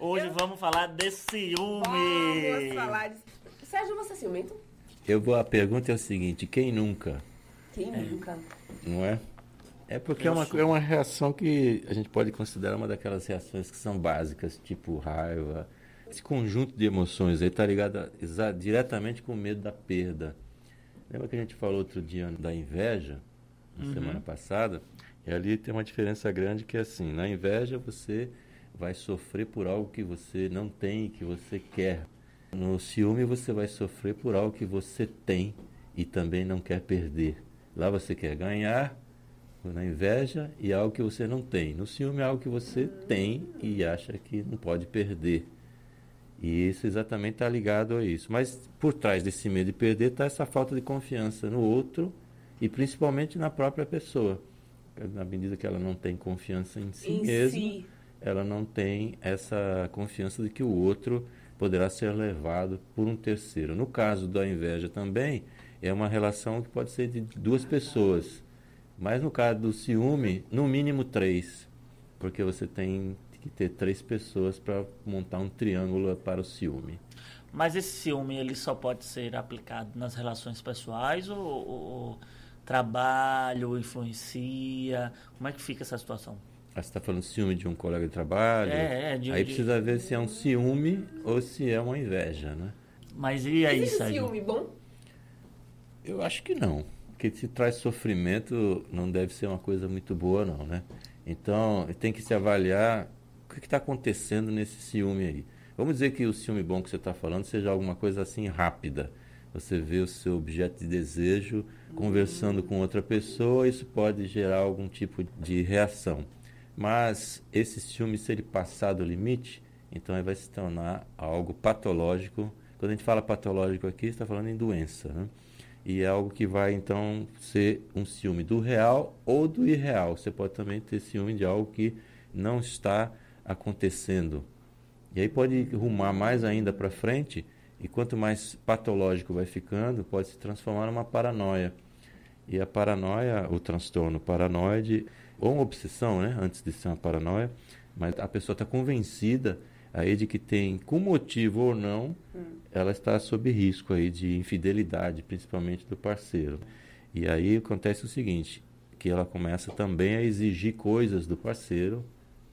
Hoje eu... vamos falar de ciúme. Vamos falar de... Sérgio, você é ciumento? Eu vou, a pergunta é o seguinte, quem nunca? Quem é. nunca? Não é? É porque é uma, é uma reação que a gente pode considerar uma daquelas reações que são básicas, tipo raiva. Esse conjunto de emoções aí está ligado a, diretamente com o medo da perda. Lembra que a gente falou outro dia da inveja, na uhum. semana passada? E ali tem uma diferença grande que é assim, na inveja você vai sofrer por algo que você não tem, que você quer. No ciúme você vai sofrer por algo que você tem e também não quer perder. Lá você quer ganhar, na inveja e algo que você não tem. No ciúme é algo que você tem e acha que não pode perder. E isso exatamente está ligado a isso. Mas por trás desse medo de perder está essa falta de confiança no outro e principalmente na própria pessoa. Na medida que ela não tem confiança em si em mesma, si ela não tem essa confiança de que o outro poderá ser levado por um terceiro. No caso da inveja também, é uma relação que pode ser de duas pessoas. Mas no caso do ciúme, no mínimo três. Porque você tem que ter três pessoas para montar um triângulo para o ciúme. Mas esse ciúme ele só pode ser aplicado nas relações pessoais ou, ou trabalho influencia? Como é que fica essa situação? Ah, você está falando ciúme de um colega de trabalho? É, é de, Aí precisa ver se é um ciúme ou se é uma inveja, né? Mas e aí, Existe Sérgio? ciúme bom? Eu acho que não. Porque se traz sofrimento, não deve ser uma coisa muito boa, não, né? Então, tem que se avaliar o que está acontecendo nesse ciúme aí. Vamos dizer que o ciúme bom que você está falando seja alguma coisa assim rápida. Você vê o seu objeto de desejo conversando com outra pessoa, isso pode gerar algum tipo de reação. Mas esse ciúme, se ele passar do limite, então ele vai se tornar algo patológico. Quando a gente fala patológico aqui, está falando em doença. Né? E é algo que vai então ser um ciúme do real ou do irreal. Você pode também ter ciúme de algo que não está acontecendo. E aí pode rumar mais ainda para frente, e quanto mais patológico vai ficando, pode se transformar numa paranoia. E a paranoia, o transtorno paranoide, ou uma obsessão, né, antes de ser uma paranoia, mas a pessoa está convencida aí de que tem, com motivo ou não, hum. ela está sob risco aí de infidelidade, principalmente do parceiro. E aí acontece o seguinte, que ela começa também a exigir coisas do parceiro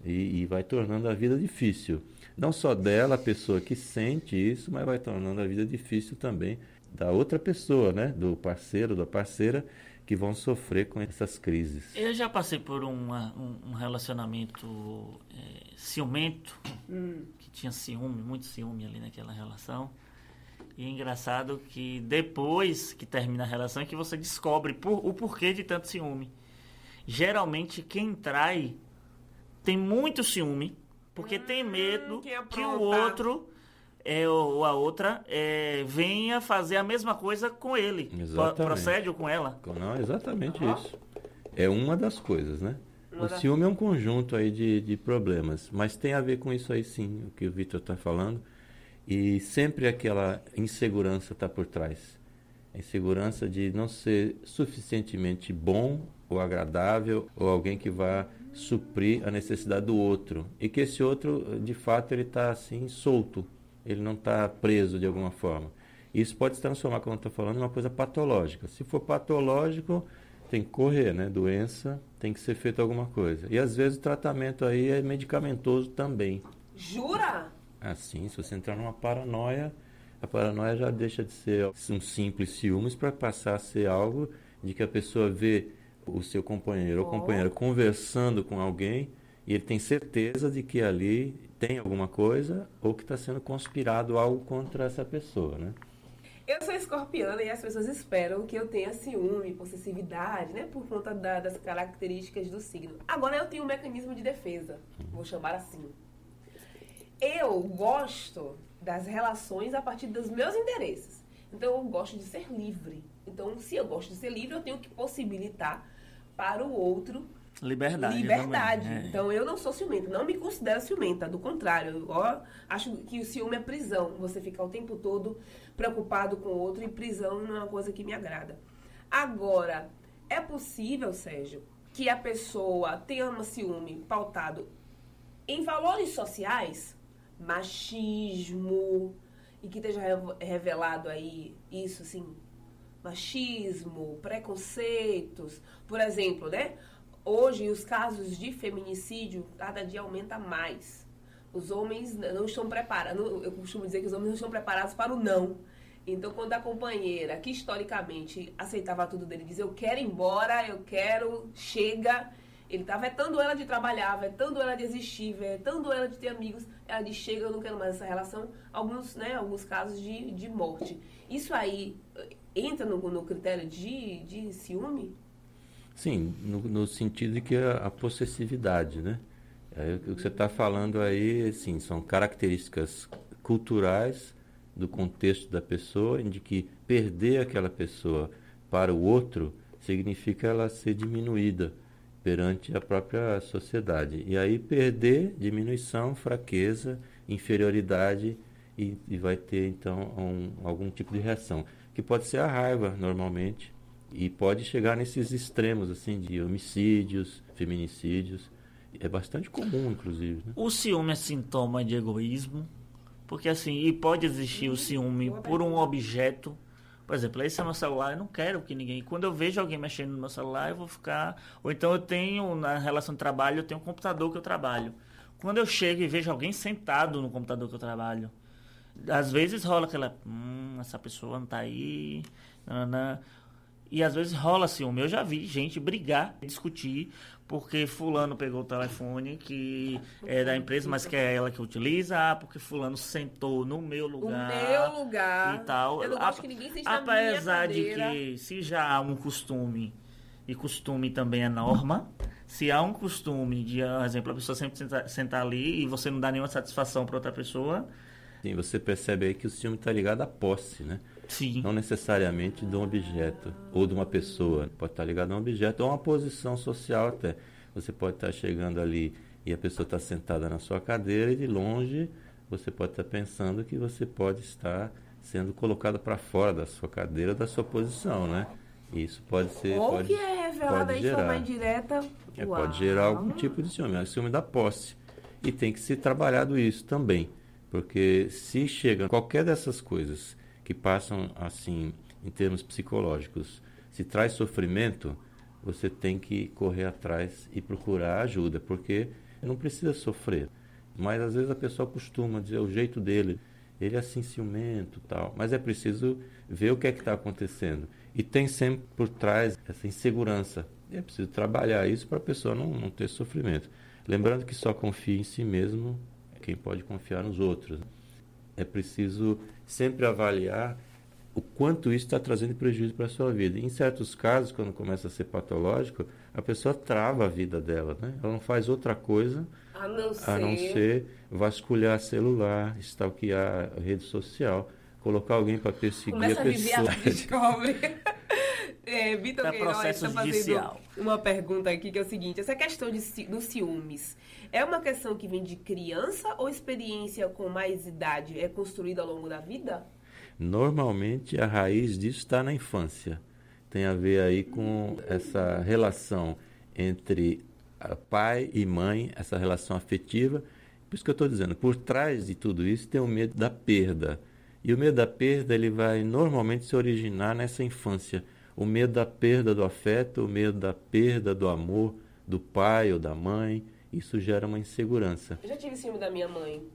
e, e vai tornando a vida difícil. Não só dela, a pessoa que sente isso, mas vai tornando a vida difícil também da outra pessoa, né? Do parceiro, da parceira, que vão sofrer com essas crises. Eu já passei por uma, um, um, relacionamento é, ciumento, hum. que tinha ciúme, muito ciúme ali naquela relação. E é engraçado que depois que termina a relação é que você descobre por, o porquê de tanto ciúme. Geralmente quem trai tem muito ciúme, porque hum, tem medo que, que o outro é, ou a outra é, venha fazer a mesma coisa com ele. Exatamente. Procede ou com ela. Não, exatamente uhum. isso. É uma das coisas, né? O ciúme é um conjunto aí de, de problemas, mas tem a ver com isso aí sim, o que o Vitor está falando. E sempre aquela insegurança está por trás. A insegurança de não ser suficientemente bom ou agradável ou alguém que vá suprir a necessidade do outro. E que esse outro, de fato, ele está assim solto ele não está preso de alguma forma. Isso pode se transformar, como eu estou falando, em uma coisa patológica. Se for patológico, tem que correr, né? Doença, tem que ser feito alguma coisa. E às vezes o tratamento aí é medicamentoso também. Jura? Assim, se você entrar numa paranoia, a paranoia já deixa de ser um simples ciúmes para passar a ser algo de que a pessoa vê o seu companheiro oh. ou companheira conversando com alguém e ele tem certeza de que ali tem alguma coisa ou que está sendo conspirado algo contra essa pessoa, né? Eu sou escorpiana e as pessoas esperam que eu tenha ciúme, possessividade, né? Por conta da, das características do signo. Agora eu tenho um mecanismo de defesa, vou chamar assim. Eu gosto das relações a partir dos meus interesses. Então eu gosto de ser livre. Então, se eu gosto de ser livre, eu tenho que possibilitar para o outro Liberdade. Liberdade. É. Então eu não sou ciumenta, não me considero ciumenta, do contrário, eu acho que o ciúme é prisão. Você ficar o tempo todo preocupado com o outro e prisão não é uma coisa que me agrada. Agora, é possível, Sérgio, que a pessoa tenha um ciúme pautado em valores sociais? machismo e que esteja revelado aí isso, assim, machismo, preconceitos, por exemplo, né? Hoje os casos de feminicídio cada dia aumenta mais. Os homens não estão preparados, eu costumo dizer que os homens não estão preparados para o não. Então, quando a companheira, que historicamente aceitava tudo dele, diz eu quero ir embora, eu quero, chega, ele está vetando ela de trabalhar, vetando ela de existir, vetando ela de ter amigos. Ela diz, chega, eu não quero mais essa relação. Alguns, né, alguns casos de, de morte. Isso aí eh, entra no, no critério de, de ciúme? Sim, no, no sentido de que a, a possessividade, né? É, o que você está falando aí, sim, são características culturais do contexto da pessoa, de que perder aquela pessoa para o outro significa ela ser diminuída perante a própria sociedade. E aí perder, diminuição, fraqueza, inferioridade e, e vai ter então um, algum tipo de reação, que pode ser a raiva normalmente e pode chegar nesses extremos assim de homicídios, feminicídios. É bastante comum, inclusive. Né? O ciúme é sintoma de egoísmo, porque assim, e pode existir o ciúme por um objeto por exemplo, esse é meu celular, eu não quero que ninguém. Quando eu vejo alguém mexendo no meu celular, eu vou ficar. Ou então eu tenho, na relação de trabalho, eu tenho um computador que eu trabalho. Quando eu chego e vejo alguém sentado no computador que eu trabalho, às vezes rola aquela. Hum, essa pessoa não tá aí. Nanana. E às vezes rola ciúme. Eu já vi gente brigar, discutir porque fulano pegou o telefone que é da empresa, mas que é ela que utiliza, ah, porque fulano sentou no meu lugar. No meu lugar. E tal. Eu não gosto que ninguém sente Apesar de que se já há um costume, e costume também é norma, se há um costume de, por exemplo, a pessoa sempre sentar, sentar ali e você não dá nenhuma satisfação para outra pessoa. Sim, você percebe aí que o ciúme está ligado à posse, né? Sim. Não necessariamente de um objeto ou de uma pessoa. Pode estar ligado a um objeto ou a uma posição social até. Você pode estar chegando ali e a pessoa está sentada na sua cadeira e de longe você pode estar pensando que você pode estar sendo colocado para fora da sua cadeira, da sua posição, né? Isso pode ser. Ou pode, que é revelado aí de forma indireta. É, pode gerar algum tipo de ciúme, é ciúme da posse. E tem que ser trabalhado isso também. Porque se chega qualquer dessas coisas que passam assim em termos psicológicos, se traz sofrimento, você tem que correr atrás e procurar ajuda, porque não precisa sofrer. Mas às vezes a pessoa costuma dizer o jeito dele, ele é assim ciumento, tal. Mas é preciso ver o que é que está acontecendo. E tem sempre por trás essa insegurança. E é preciso trabalhar isso para a pessoa não, não ter sofrimento. Lembrando que só confia em si mesmo quem pode confiar nos outros. É preciso sempre avaliar o quanto isso está trazendo prejuízo para a sua vida. Em certos casos, quando começa a ser patológico, a pessoa trava a vida dela, né? Ela não faz outra coisa a não ser, a não ser vasculhar celular, stalkear a rede social, colocar alguém para perseguir Começa a pessoa. A descobre. é, Vitor Queiroz está judicial. fazendo uma pergunta aqui que é o seguinte: essa questão de, dos ciúmes é uma questão que vem de criança ou experiência com mais idade é construída ao longo da vida? Normalmente a raiz disso está na infância. Tem a ver aí com essa relação entre pai e mãe, essa relação afetiva. Por isso que eu estou dizendo, por trás de tudo isso tem o medo da perda. E o medo da perda ele vai normalmente se originar nessa infância. O medo da perda do afeto, o medo da perda do amor do pai ou da mãe. Isso gera uma insegurança. Eu já tive ciúme da minha mãe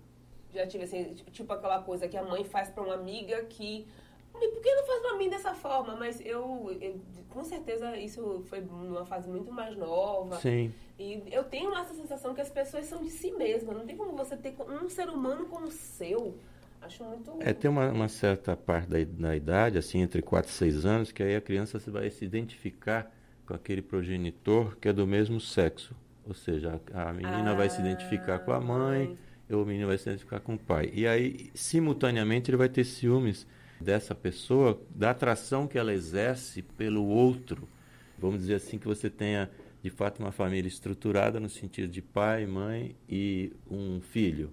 já tive assim, tipo aquela coisa que a mãe faz para uma amiga que. Por que não faz pra mim dessa forma? Mas eu, eu, com certeza, isso foi numa fase muito mais nova. Sim. E eu tenho essa sensação que as pessoas são de si mesmas. Não tem como você ter um ser humano como seu. Acho muito. É, tem uma, uma certa parte da, da idade, assim, entre 4 e 6 anos, que aí a criança vai se identificar com aquele progenitor que é do mesmo sexo. Ou seja, a, a menina ah, vai se identificar com a mãe. mãe o menino vai se identificar com o pai. E aí, simultaneamente, ele vai ter ciúmes dessa pessoa, da atração que ela exerce pelo outro. Vamos dizer assim que você tenha, de fato, uma família estruturada no sentido de pai, mãe e um filho.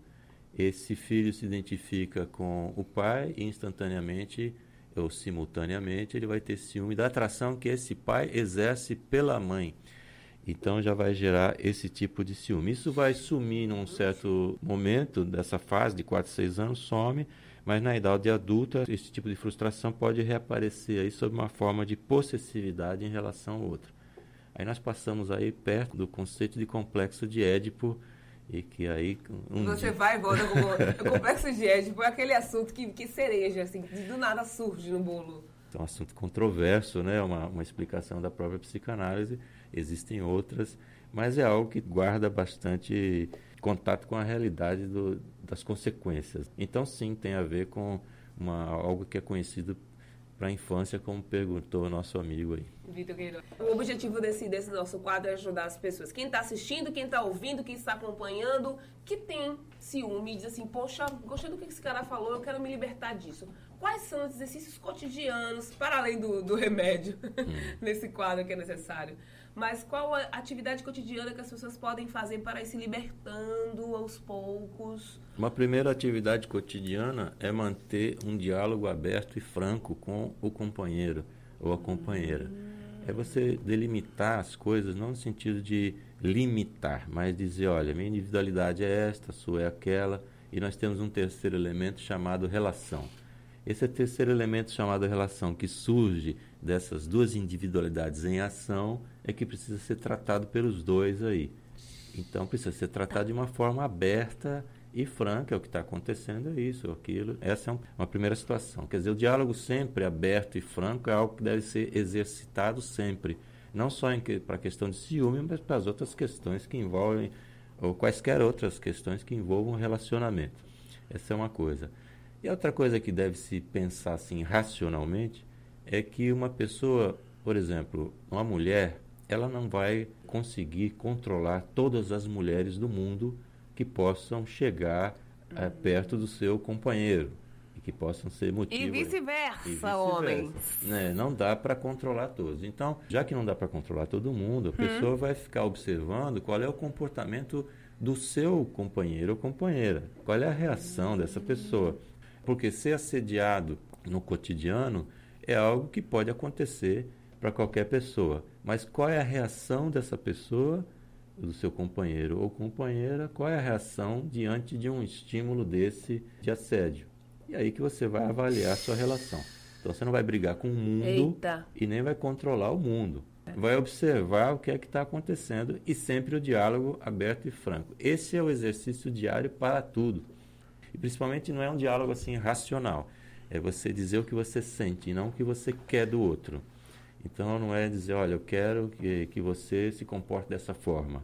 Esse filho se identifica com o pai e instantaneamente ou simultaneamente ele vai ter ciúme da atração que esse pai exerce pela mãe. Então já vai gerar esse tipo de ciúme. Isso vai sumir num certo momento dessa fase de 4, 6 anos, some, mas na idade adulta esse tipo de frustração pode reaparecer aí sob uma forma de possessividade em relação ao outro. Aí nós passamos aí perto do conceito de complexo de Édipo, e que aí. Um Você dia... vai e volta com o complexo de Édipo, é aquele assunto que, que cereja, assim, que do nada surge no bolo. É um assunto controverso, né? uma, uma explicação da própria psicanálise, existem outras, mas é algo que guarda bastante contato com a realidade do, das consequências. Então, sim, tem a ver com uma, algo que é conhecido para a infância, como perguntou o nosso amigo aí. Vitor Queiroz. O objetivo desse, desse nosso quadro é ajudar as pessoas. Quem está assistindo, quem está ouvindo, quem está acompanhando, que tem ciúme, diz assim, poxa, gostei do que esse cara falou, eu quero me libertar disso. Quais são os exercícios cotidianos, para além do, do remédio, hum. nesse quadro que é necessário? Mas qual a atividade cotidiana que as pessoas podem fazer para ir se libertando aos poucos? Uma primeira atividade cotidiana é manter um diálogo aberto e franco com o companheiro ou a companheira. É você delimitar as coisas, não no sentido de limitar, mas dizer, olha, minha individualidade é esta, sua é aquela, e nós temos um terceiro elemento chamado relação. Esse é terceiro elemento chamado relação, que surge dessas duas individualidades em ação, é que precisa ser tratado pelos dois aí. Então precisa ser tratado de uma forma aberta e franca, é o que está acontecendo, é isso, aquilo. Essa é um, uma primeira situação. Quer dizer, o diálogo sempre aberto e franco é algo que deve ser exercitado sempre. Não só para a questão de ciúme, mas para as outras questões que envolvem, ou quaisquer outras questões que envolvam relacionamento. Essa é uma coisa. E outra coisa que deve se pensar assim racionalmente é que uma pessoa, por exemplo, uma mulher, ela não vai conseguir controlar todas as mulheres do mundo que possam chegar é, perto do seu companheiro e que possam ser motivo e vice-versa, vice homens. Né? Não dá para controlar todos. Então, já que não dá para controlar todo mundo, a hum. pessoa vai ficar observando qual é o comportamento do seu companheiro ou companheira, qual é a reação dessa pessoa. Porque ser assediado no cotidiano é algo que pode acontecer para qualquer pessoa. Mas qual é a reação dessa pessoa, do seu companheiro ou companheira, qual é a reação diante de um estímulo desse de assédio? E aí que você vai avaliar a sua relação. Então você não vai brigar com o mundo Eita. e nem vai controlar o mundo. Vai observar o que é que está acontecendo e sempre o diálogo aberto e franco. Esse é o exercício diário para tudo. E principalmente não é um diálogo assim racional. É você dizer o que você sente e não o que você quer do outro. Então não é dizer, olha, eu quero que, que você se comporte dessa forma.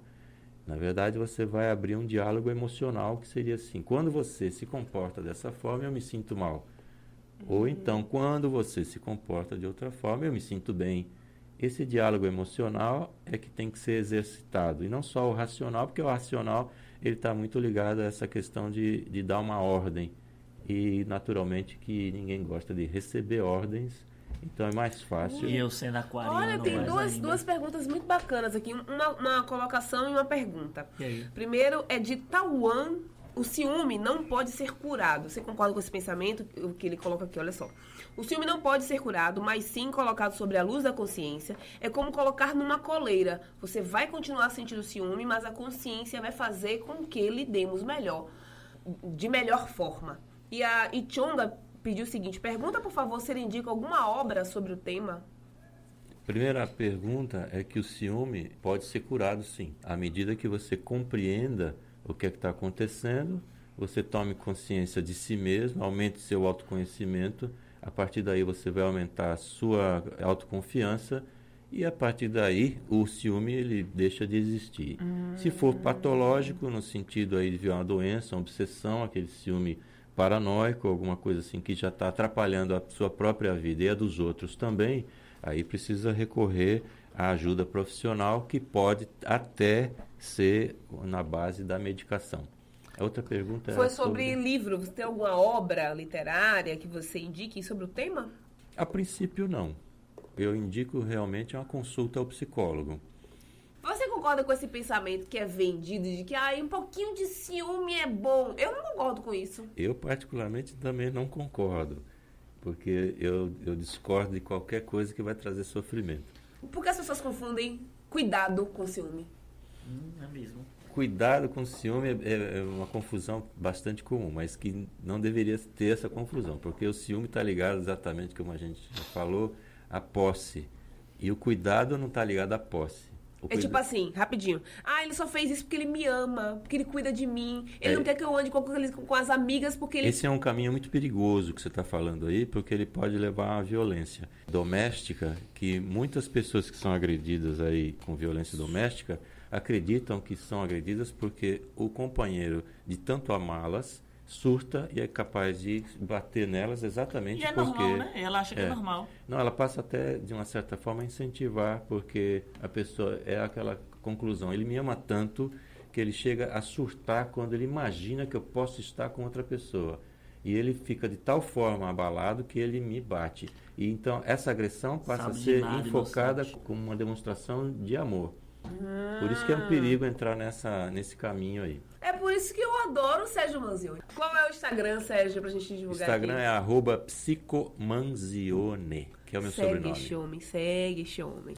Na verdade, você vai abrir um diálogo emocional que seria assim: quando você se comporta dessa forma, eu me sinto mal. Ou uhum. então, quando você se comporta de outra forma, eu me sinto bem. Esse diálogo emocional é que tem que ser exercitado, e não só o racional, porque o racional ele está muito ligado a essa questão de, de dar uma ordem. E, naturalmente, que ninguém gosta de receber ordens, então é mais fácil. E eu sendo aquariano. Olha, tem duas, duas perguntas muito bacanas aqui. Uma, uma colocação e uma pergunta. E Primeiro é de Tauan. O ciúme não pode ser curado. Você concorda com esse pensamento? O que ele coloca aqui, olha só. O ciúme não pode ser curado, mas sim colocado sobre a luz da consciência. É como colocar numa coleira. Você vai continuar sentindo ciúme, mas a consciência vai fazer com que lidemos melhor, de melhor forma. E a Ichonga pediu o seguinte: pergunta, por favor, se ele indica alguma obra sobre o tema. Primeira pergunta é que o ciúme pode ser curado, sim, à medida que você compreenda o que é está acontecendo, você tome consciência de si mesmo, aumente seu autoconhecimento a partir daí você vai aumentar a sua autoconfiança e a partir daí o ciúme ele deixa de existir. Hum. Se for patológico, no sentido aí de uma doença, uma obsessão, aquele ciúme paranoico, alguma coisa assim que já está atrapalhando a sua própria vida e a dos outros também, aí precisa recorrer à ajuda profissional que pode até ser na base da medicação. A outra pergunta Foi sobre, sobre livro. Você tem alguma obra literária que você indique sobre o tema? A princípio, não. Eu indico realmente uma consulta ao psicólogo. Concorda com esse pensamento que é vendido de que ah, um pouquinho de ciúme é bom? Eu não concordo com isso. Eu, particularmente, também não concordo. Porque eu, eu discordo de qualquer coisa que vai trazer sofrimento. Por que as pessoas confundem cuidado com ciúme. Hum, é mesmo. Cuidado com ciúme é, é uma confusão bastante comum, mas que não deveria ter essa confusão, porque o ciúme está ligado exatamente, como a gente já falou, à posse. E o cuidado não está ligado à posse. É tipo assim, rapidinho. Ah, ele só fez isso porque ele me ama, porque ele cuida de mim. Ele É. não quer que eu ande com, com, com as amigas porque ele. Esse é um caminho muito perigoso que você está falando aí, porque ele pode levar à violência doméstica, que muitas pessoas que são agredidas aí com violência doméstica acreditam que são agredidas porque o companheiro, de tanto amá-las, surta e é capaz de bater nelas exatamente E é porque... normal, né? Ela acha que é, É. normal. Não, ela passa até, de uma certa forma, a incentivar, porque a pessoa é aquela conclusão. Ele me ama tanto que ele chega a surtar quando ele imagina que eu posso estar com outra pessoa. E ele fica de tal forma abalado que ele me bate. E então essa agressão passa Sabe a ser nada, enfocada inocente. como uma demonstração de amor. Por isso que é um perigo entrar nessa, nesse caminho aí. É por isso que eu adoro o Sérgio Manzioni. Qual é o Instagram, Sérgio, pra gente O divulgar Instagram aqui? é psicomanzione, que é o meu segue sobrenome. este homem, segue este homem.